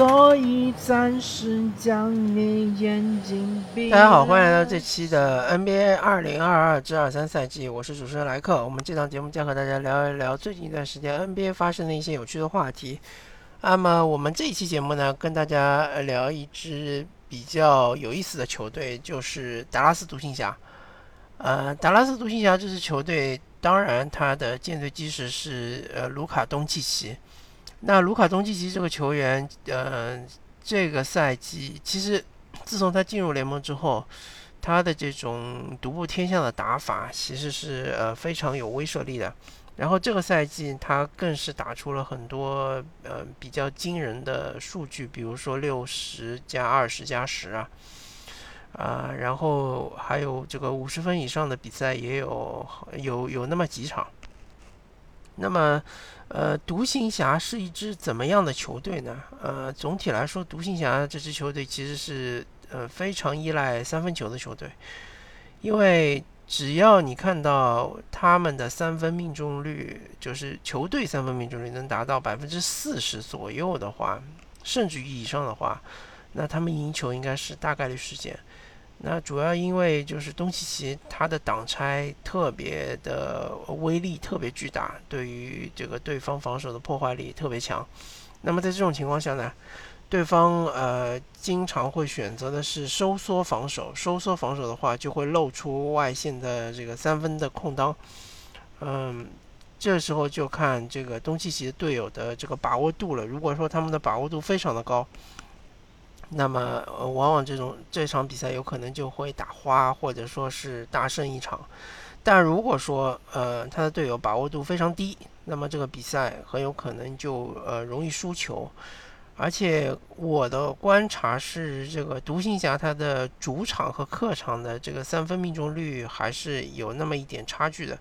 所以暂时将你眼睛闭。大家好，欢迎来到这期的 NBA 二零二二至二三赛季，我是主持人莱克。我们这档节目将和大家聊一聊最近一段时间 NBA 发生的一些有趣的话题。那么我们这一期节目呢，跟大家聊一支比较有意思的球队，就是达拉斯独行侠。呃，达拉斯独行侠这支球队，当然它的舰队基石是呃卢卡东契奇。那卢卡东契奇这个球员，呃，这个赛季其实自从他进入联盟之后，他的这种独步天下的打法其实是呃非常有威慑力的。然后这个赛季他更是打出了很多呃比较惊人的数据，比如说六十加二十加十啊，啊，然后还有这个五十分以上的比赛也有有有那么几场。那么，呃，独行侠是一支怎么样的球队呢？呃，总体来说，独行侠这支球队其实是呃非常依赖三分球的球队，因为只要你看到他们的三分命中率，就是球队三分命中率能达到百分之四十左右的话，甚至于以上的话，那他们赢球应该是大概率事件。那主要因为就是东契奇他的挡拆特别的威力特别巨大，对于这个对方防守的破坏力特别强。那么在这种情况下呢，对方呃经常会选择的是收缩防守，收缩防守的话就会露出外线的这个三分的空当。嗯，这时候就看这个东契奇队友的这个把握度了。如果说他们的把握度非常的高。那么，呃，往往这种这场比赛有可能就会打花，或者说是大胜一场。但如果说，呃，他的队友把握度非常低，那么这个比赛很有可能就呃容易输球。而且我的观察是，这个独行侠他的主场和客场的这个三分命中率还是有那么一点差距的。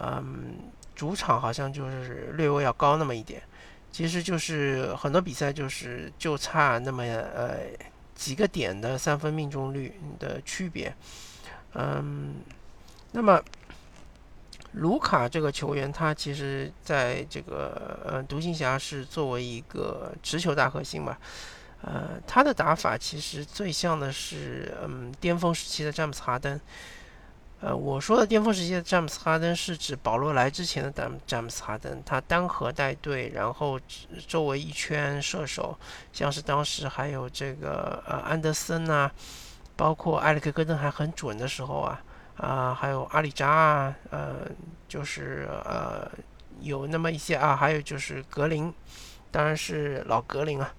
嗯，主场好像就是略微要高那么一点。其实就是很多比赛就是就差那么呃几个点的三分命中率的区别，嗯，那么卢卡这个球员他其实在这个呃独行侠是作为一个持球大核心嘛，呃他的打法其实最像的是嗯巅峰时期的詹姆斯哈登。呃，我说的巅峰时期的詹姆斯哈登是指保罗来之前的詹詹姆斯哈登，他单核带队，然后周围一圈射手，像是当时还有这个呃安德森啊，包括埃里克戈登还很准的时候啊，啊还有阿里扎啊，呃就是呃有那么一些啊，还有就是格林，当然是老格林啊，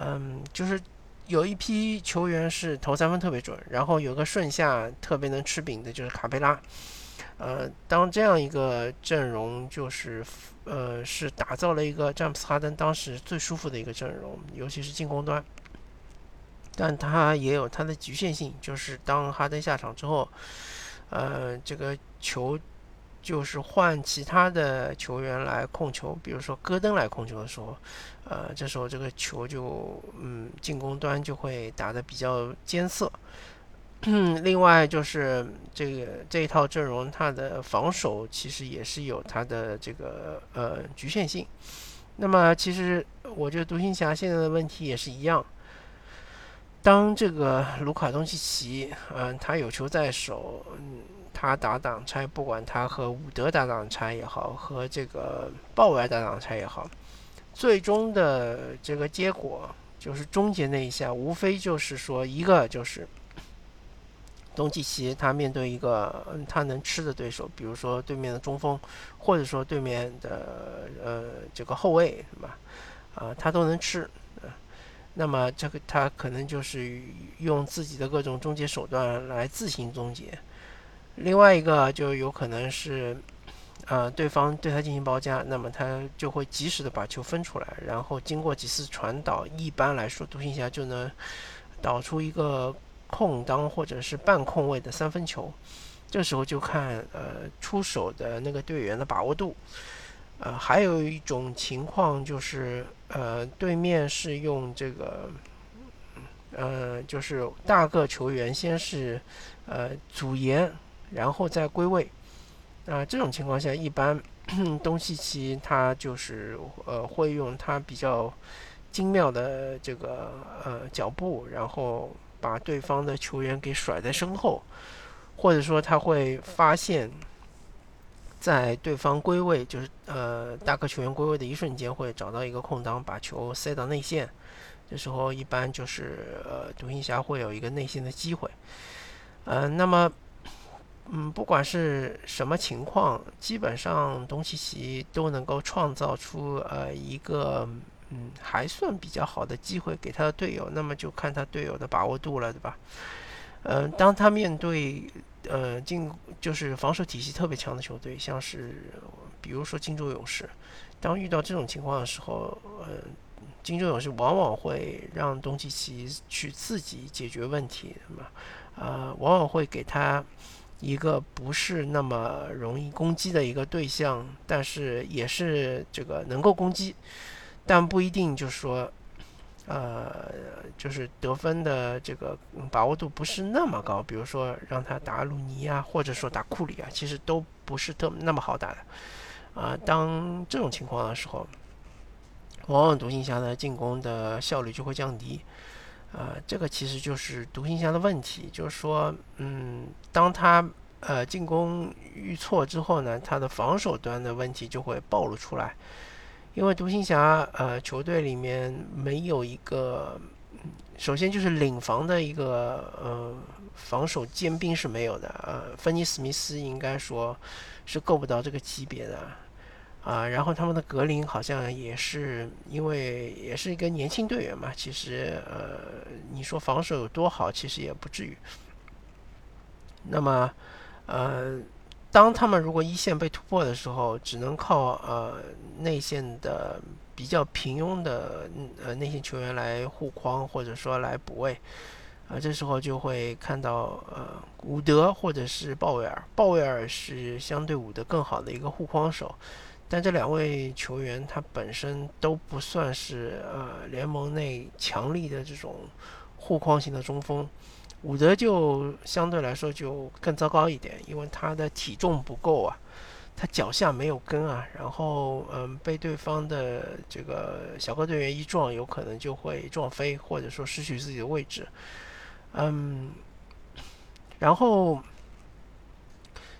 嗯就是。有一批球员是投三分特别准，然后有个顺下特别能吃饼的，就是卡佩拉。呃，当这样一个阵容，就是呃，是打造了一个詹姆斯哈登当时最舒服的一个阵容，尤其是进攻端。但他也有他的局限性，就是当哈登下场之后，呃，这个球。就是换其他的球员来控球，比如说戈登来控球的时候，呃，这时候这个球就嗯进攻端就会打得比较艰涩。另外就是这个这一套阵容，它的防守其实也是有它的这个呃局限性。那么其实我觉得独行侠现在的问题也是一样，当这个卢卡东契奇，嗯，他有球在手，嗯。他打挡拆，不管他和伍德打挡拆也好，和这个鲍威尔打挡拆也好，最终的这个结果就是终结那一下，无非就是说一个就是东契奇他面对一个他能吃的对手，比如说对面的中锋，或者说对面的呃这个后卫是吧？啊，他都能吃，那么这个他可能就是用自己的各种终结手段来自行终结。另外一个就有可能是，呃，对方对他进行包夹，那么他就会及时的把球分出来，然后经过几次传导，一般来说独行侠就能导出一个空当或者是半空位的三分球。这时候就看呃出手的那个队员的把握度。呃，还有一种情况就是呃对面是用这个，呃就是大个球员先是呃阻延。然后再归位，啊，这种情况下，一般东契奇他就是呃会用他比较精妙的这个呃脚步，然后把对方的球员给甩在身后，或者说他会发现，在对方归位，就是呃大个球员归位的一瞬间，会找到一个空档，把球塞到内线。这时候一般就是呃独行侠会有一个内线的机会。呃，那么嗯，不管是什么情况，基本上东契奇都能够创造出呃一个。嗯，还算比较好的机会给他的队友，那么就看他队友的把握度了，对吧？嗯，当他面对呃进就是防守体系特别强的球队，像是比如说金州勇士，当遇到这种情况的时候，呃，金州勇士往往会让东契奇去自己解决问题，对吧？呃，往往会给他一个不是那么容易攻击的一个对象，但是也是这个能够攻击。但不一定就是说，呃，就是得分的这个把握度不是那么高。比如说让他打鲁尼啊，或者说打库里啊，其实都不是特那么好打的。啊，当这种情况的时候，往往独行侠的进攻的效率就会降低。啊，这个其实就是独行侠的问题，就是说，嗯，当他呃进攻遇错之后呢，他的防守端的问题就会暴露出来。因为独行侠呃球队里面没有一个，首先就是领防的一个呃防守尖兵是没有的呃，芬尼史密斯应该说是够不到这个级别的啊。然后他们的格林好像也是因为也是一个年轻队员嘛，其实呃你说防守有多好，其实也不至于。那么呃。当他们如果一线被突破的时候，只能靠呃内线的比较平庸的呃内线球员来护框，或者说来补位，啊，这时候就会看到呃伍德或者是鲍威尔，鲍威尔是相对伍德更好的一个护框手，但这两位球员他本身都不算是呃联盟内强力的这种护框型的中锋。伍德就相对来说就更糟糕一点，因为他的体重不够啊，他脚下没有跟啊，然后嗯被对方的这个小个队员一撞，有可能就会撞飞，或者说失去自己的位置，嗯，然后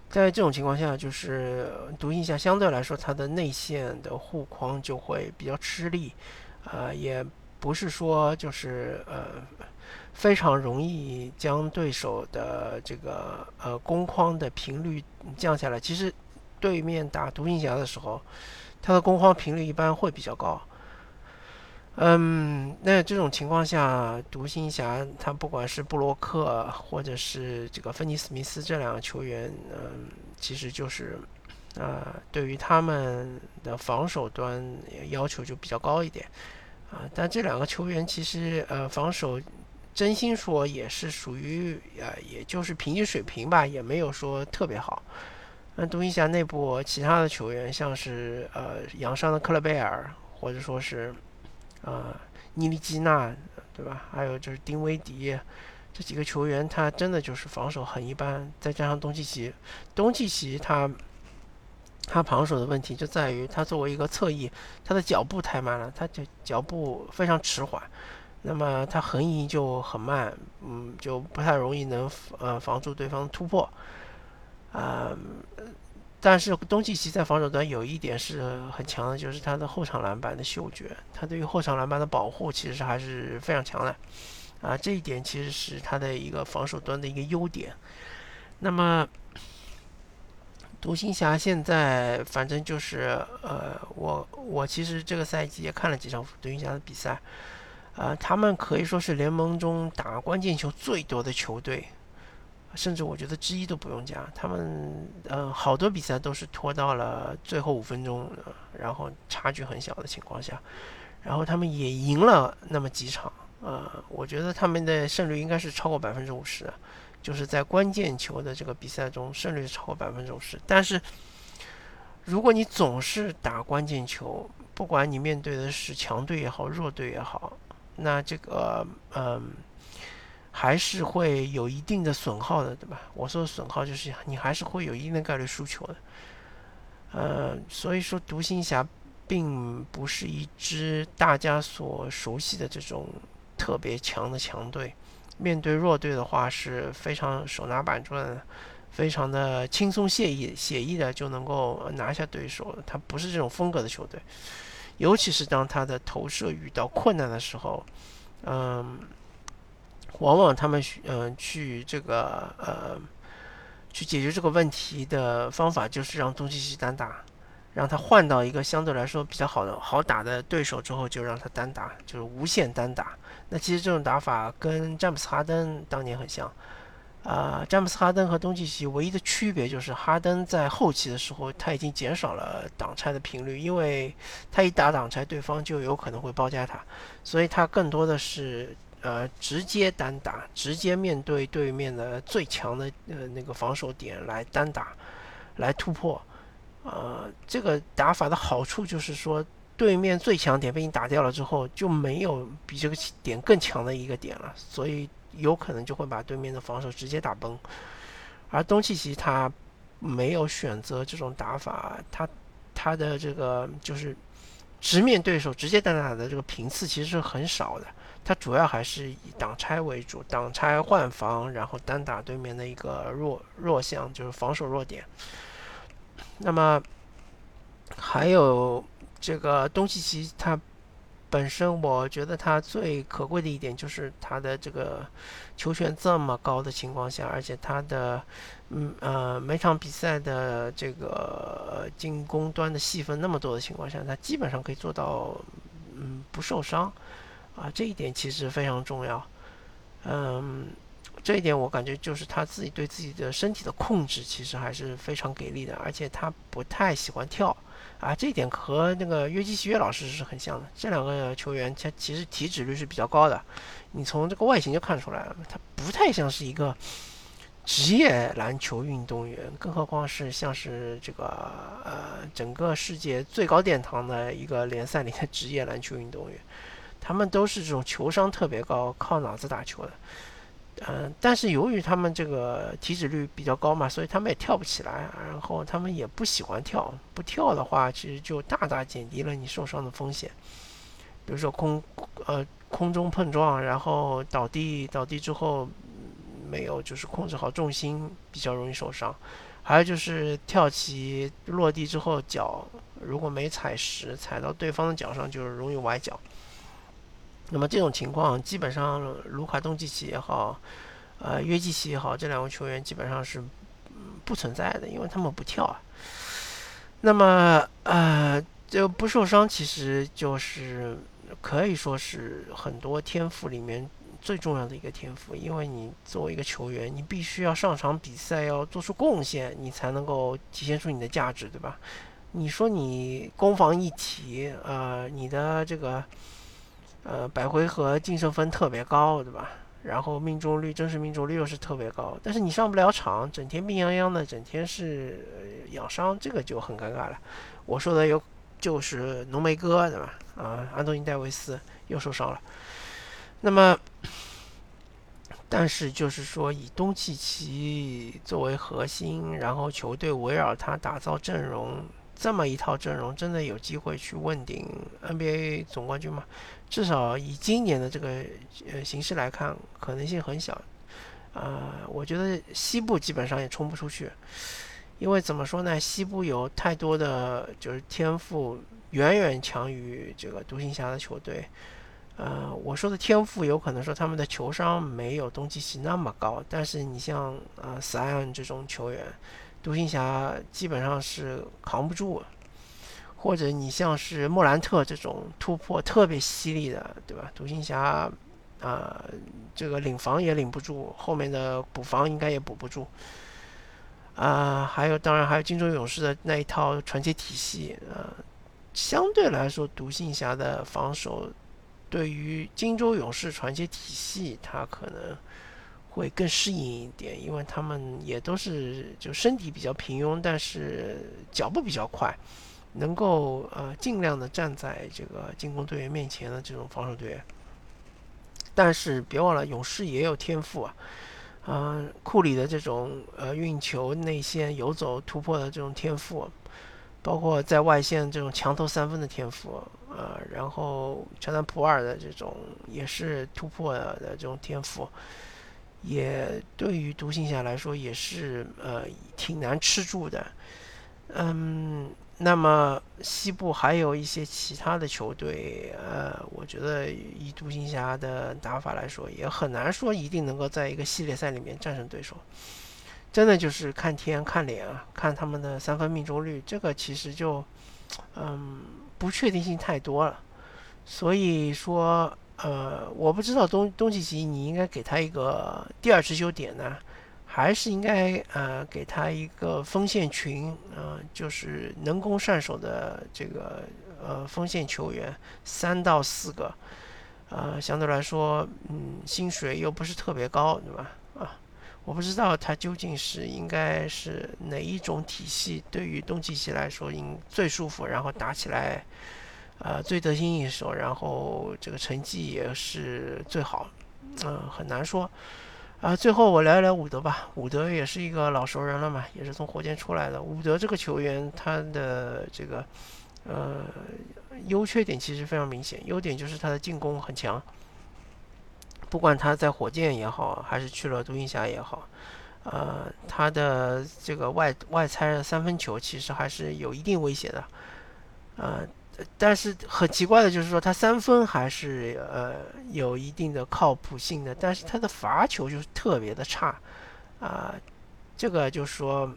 在这种情况下，就是独行侠相对来说他的内线的护框就会比较吃力，啊，也不是说就是呃。非常容易将对手的这个呃攻框的频率降下来。其实对面打独行侠的时候，他的攻框频率一般会比较高。嗯，那这种情况下，独行侠他不管是布洛克或者是这个芬尼史密斯这两个球员，嗯，其实就是啊，对于他们的防守端要求就比较高一点啊。但这两个球员其实呃防守。真心说，也是属于呃，也就是平均水平吧，也没有说特别好。那独行侠内部其他的球员，像是呃养伤的克勒贝尔，或者说是啊尼利基纳，对吧？还有就是丁威迪这几个球员，他真的就是防守很一般。再加上东契奇，东契奇他他防守的问题就在于他作为一个侧翼，他的脚步太慢了，他就脚步非常迟缓。那么他横移就很慢，嗯，就不太容易能呃防住对方突破，啊，但是东契奇在防守端有一点是很强的，就是他的后场篮板的嗅觉，他对于后场篮板的保护其实还是非常强的，啊，这一点其实是他的一个防守端的一个优点。那么独行侠现在反正就是呃，我我其实这个赛季也看了几场独行侠的比赛。啊，他们可以说是联盟中打关键球最多的球队，甚至我觉得之一都不用加。他们呃，好多比赛都是拖到了最后五分钟，然后差距很小的情况下，然后他们也赢了那么几场。呃，我觉得他们的胜率应该是超过百分之五十，就是在关键球的这个比赛中胜率超过百分之五十。但是，如果你总是打关键球，不管你面对的是强队也好，弱队也好，那这个嗯，还是会有一定的损耗的，对吧？我说的损耗就是你还是会有一定的概率输球的。呃，所以说独行侠并不是一支大家所熟悉的这种特别强的强队。面对弱队的话，是非常手拿板砖，非常的轻松惬意、写意的就能够拿下对手。他不是这种风格的球队，尤其是当他的投射遇到困难的时候，嗯，往往他们嗯去这个呃去解决这个问题的方法，就是让东契奇单打。让他换到一个相对来说比较好的、好打的对手之后，就让他单打，就是无限单打。那其实这种打法跟詹姆斯·哈登当年很像。啊，詹姆斯·哈登和东契奇唯一的区别就是，哈登在后期的时候他已经减少了挡拆的频率，因为他一打挡拆，对方就有可能会包夹他，所以他更多的是呃直接单打，直接面对对面的最强的呃那个防守点来单打，来突破。呃，这个打法的好处就是说，对面最强点被你打掉了之后，就没有比这个点更强的一个点了，所以有可能就会把对面的防守直接打崩。而东契奇他没有选择这种打法，他他的这个就是直面对手直接单打的这个频次其实是很少的，他主要还是以挡拆为主，挡拆换防，然后单打对面的一个弱弱项，就是防守弱点。那么，还有这个东契奇，他本身我觉得他最可贵的一点就是他的这个球权这么高的情况下，而且他的嗯呃每场比赛的这个进攻端的戏份那么多的情况下，他基本上可以做到嗯不受伤啊，这一点其实非常重要，嗯。这一点我感觉就是他自己对自己的身体的控制其实还是非常给力的，而且他不太喜欢跳啊，这一点和那个约基奇约老师是很像的。这两个球员他其实体脂率是比较高的，你从这个外形就看出来了，他不太像是一个职业篮球运动员，更何况是像是这个呃整个世界最高殿堂的一个联赛里的职业篮球运动员，他们都是这种球商特别高，靠脑子打球的。嗯，但是由于他们这个体脂率比较高嘛，所以他们也跳不起来，然后他们也不喜欢跳，不跳的话，其实就大大减低了你受伤的风险。比如说空呃空中碰撞，然后倒地，倒地之后没有就是控制好重心，比较容易受伤。还有就是跳起落地之后脚如果没踩实，踩到对方的脚上，就是容易崴脚。那么这种情况，基本上卢卡东契奇也好，呃约基奇也好，这两位球员基本上是不存在的，因为他们不跳啊。那么呃，就不受伤，其实就是可以说是很多天赋里面最重要的一个天赋，因为你作为一个球员，你必须要上场比赛，要做出贡献，你才能够体现出你的价值，对吧？你说你攻防一体，呃，你的这个。呃，百回合净胜分特别高，对吧？然后命中率，真实命中率又是特别高，但是你上不了场，整天病殃殃的，整天是呃养伤，这个就很尴尬了。我说的有就是浓眉哥，对吧？啊，安东尼戴维斯又受伤了。那么，但是就是说，以东契奇作为核心，然后球队围绕他打造阵容。这么一套阵容，真的有机会去问鼎 NBA 总冠军吗？至少以今年的这个呃形势来看，可能性很小。啊，我觉得西部基本上也冲不出去，因为怎么说呢？西部有太多的就是天赋远远强于这个独行侠的球队。呃，我说的天赋有可能说他们的球商没有东契奇那么高，但是你像呃斯艾恩这种球员。独行侠基本上是扛不住，或者你像是莫兰特这种突破特别犀利的，对吧？独行侠啊，这个领防也领不住，后面的补防应该也补不住。啊，还有当然还有金州勇士的那一套传接体系，呃，相对来说独行侠的防守对于金州勇士传接体系，它可能。会更适应一点，因为他们也都是就身体比较平庸，但是脚步比较快，能够呃尽量的站在这个进攻队员面前的这种防守队员。但是别忘了，勇士也有天赋啊，嗯，库里的这种呃运球内线游走突破的这种天赋，包括在外线这种强投三分的天赋，呃，然后乔丹普尔的这种也是突破的这种天赋，也对于独行侠来说也是呃挺难吃住的，嗯。那么西部还有一些其他的球队，呃，我觉得以独行侠的打法来说，也很难说一定能够在一个系列赛里面战胜对手。真的就是看天看脸啊，看他们的三分命中率，这个其实就，嗯，不确定性太多了。所以说，呃，我不知道东东契奇你应该给他一个第二持球点呢。还是应该呃给他一个锋线群，呃，就是能攻善守的这个呃锋线球员三到四个，呃，相对来说，嗯，薪水又不是特别高，对吧？啊，我不知道他究竟是应该是哪一种体系对于东契奇来说应最舒服，然后打起来，呃，最得心应手，然后这个成绩也是最好，嗯，很难说。啊，最后我聊一聊伍德吧。伍德也是一个老熟人了嘛，也是从火箭出来的。伍德这个球员，他的这个呃优缺点其实非常明显。优点就是他的进攻很强，不管他在火箭也好，还是去了独行侠也好，呃，他的这个外外拆三分球其实还是有一定威胁的，呃。但是很奇怪的就是说，他三分还是呃有一定的靠谱性的，但是他的罚球就是特别的差，啊，这个就是说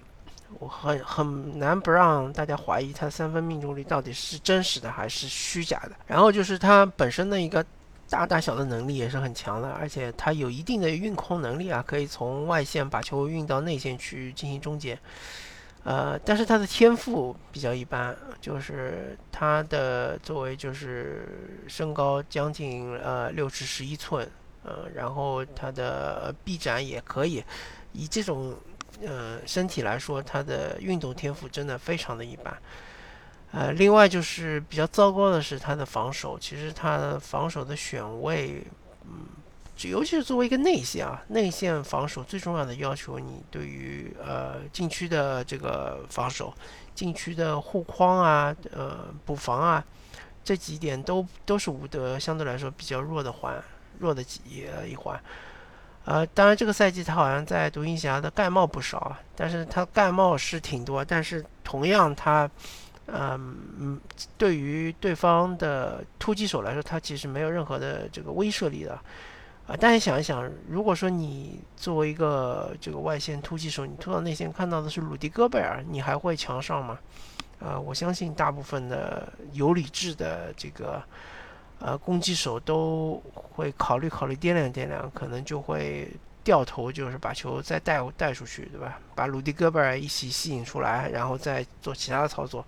我很很难不让大家怀疑他三分命中率到底是真实的还是虚假的。然后就是他本身的一个大大小的能力也是很强的，而且他有一定的运空能力啊，可以从外线把球运到内线去进行终结。呃，但是他的天赋比较一般，就是他的作为就是身高将近呃六尺十一寸，呃，然后他的臂展也可以，以这种呃身体来说，他的运动天赋真的非常的一般。呃，另外就是比较糟糕的是他的防守，其实他的防守的选位，嗯。尤其是作为一个内线啊，内线防守最重要的要求，你对于呃禁区的这个防守、禁区的护框啊、呃补防啊，这几点都都是伍德相对来说比较弱的环，弱的几一环。呃，当然这个赛季他好像在独行侠的盖帽不少啊，但是他盖帽是挺多，但是同样他，嗯，对于对方的突击手来说，他其实没有任何的这个威慑力的。啊，大家想一想，如果说你作为一个这个外线突击手，你突到内线看到的是鲁迪戈贝尔，你还会强上吗？啊，我相信大部分的有理智的这个呃攻击手都会考虑考虑掂量掂量，可能就会掉头，就是把球再带带出去，对吧？把鲁迪戈贝尔一起吸引出来，然后再做其他的操作。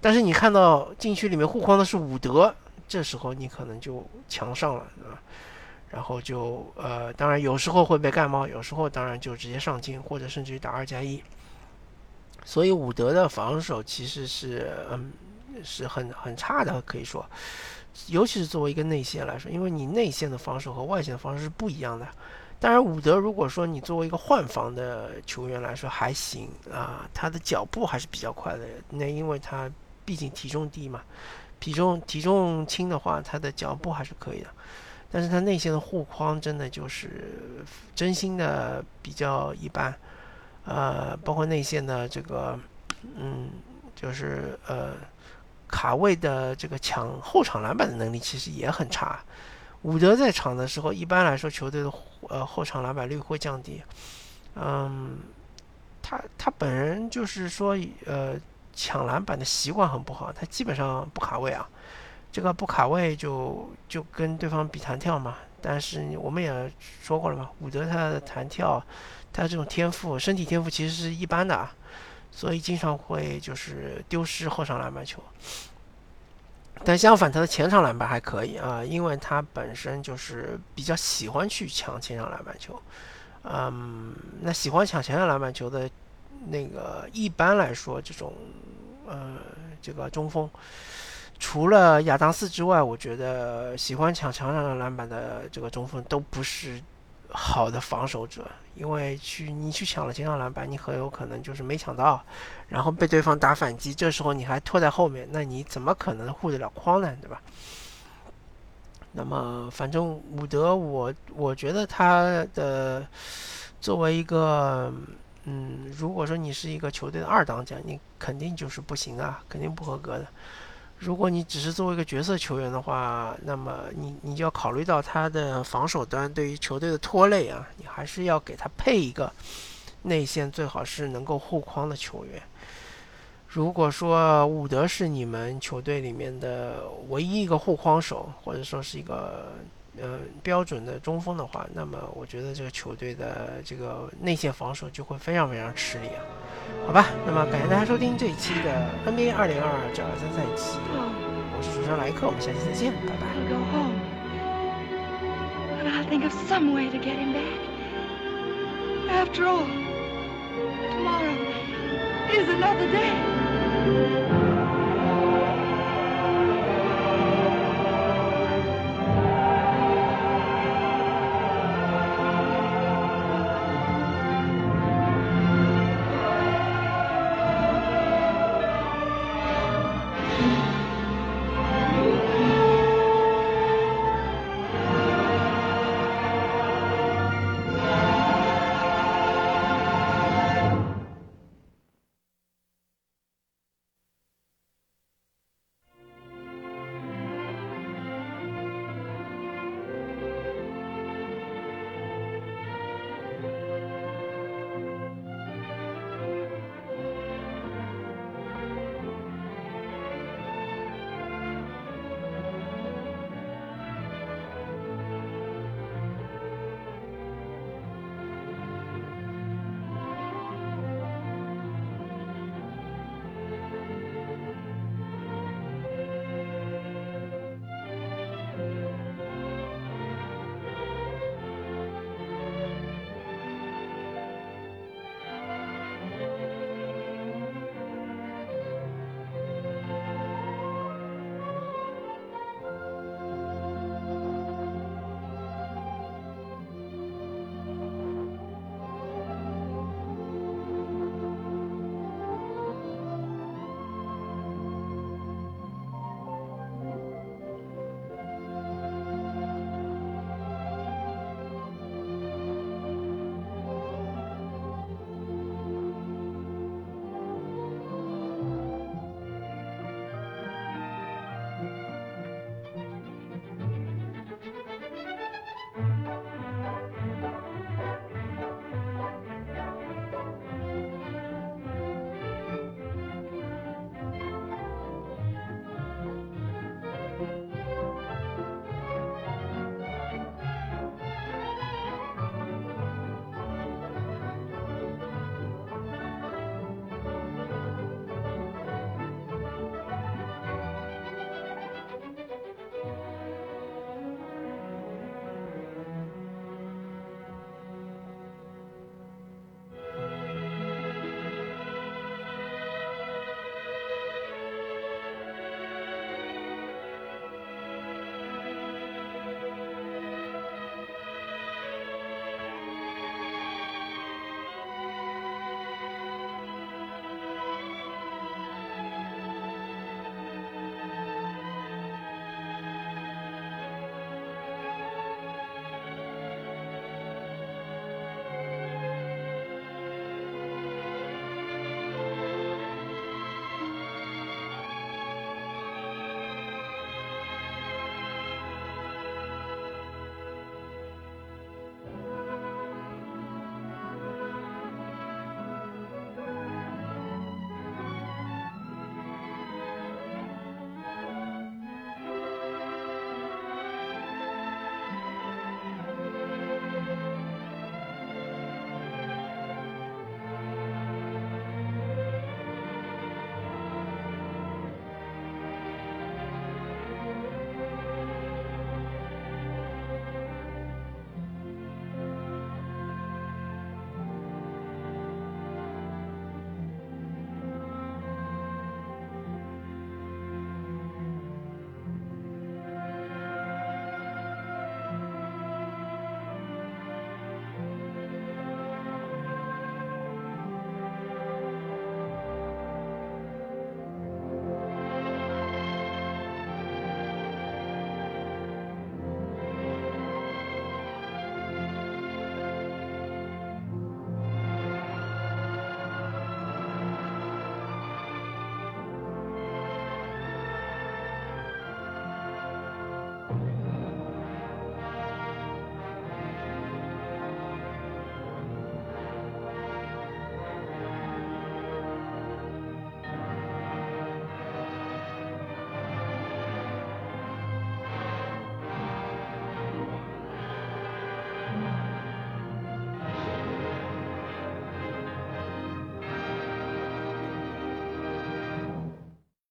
但是你看到禁区里面护框的是伍德，这时候你可能就强上了，对吧？然后就呃，当然有时候会被盖帽，有时候当然就直接上进，或者甚至于打二加一。所以伍德的防守其实是嗯是很很差的，可以说，尤其是作为一个内线来说，因为你内线的防守和外线的防守是不一样的。当然，伍德如果说你作为一个换防的球员来说还行啊，他的脚步还是比较快的。那因为他毕竟体重低嘛，体重体重轻的话，他的脚步还是可以的。但是他内线的护框真的就是真心的比较一般，呃，包括内线的这个，嗯，就是呃卡位的这个抢后场篮板的能力其实也很差。伍德在场的时候，一般来说球队的呃后场篮板率会降低。嗯，他他本人就是说呃抢篮板的习惯很不好，他基本上不卡位啊。这个不卡位就就跟对方比弹跳嘛，但是我们也说过了嘛，伍德他的弹跳，他这种天赋，身体天赋其实是一般的啊，所以经常会就是丢失后场篮板球。但相反，他的前场篮板还可以啊，因为他本身就是比较喜欢去抢前场篮板球。嗯，那喜欢抢前场篮板球的那个，一般来说这种呃这个中锋。除了亚当斯之外，我觉得喜欢抢墙上的篮板的这个中锋都不是好的防守者，因为去你去抢了前场篮板，你很有可能就是没抢到，然后被对方打反击，这时候你还拖在后面，那你怎么可能护得了框呢？对吧？那么反正伍德，我我觉得他的作为一个，嗯，如果说你是一个球队的二当家，你肯定就是不行啊，肯定不合格的。如果你只是作为一个角色球员的话，那么你你就要考虑到他的防守端对于球队的拖累啊，你还是要给他配一个内线，最好是能够护框的球员。如果说伍德是你们球队里面的唯一一个护框手，或者说是一个呃标准的中锋的话，那么我觉得这个球队的这个内线防守就会非常非常吃力啊。好吧，那么感谢大家收听这一期的 NBA 二零二二至二三赛季，我是主持人莱克，我们下期再见，拜拜。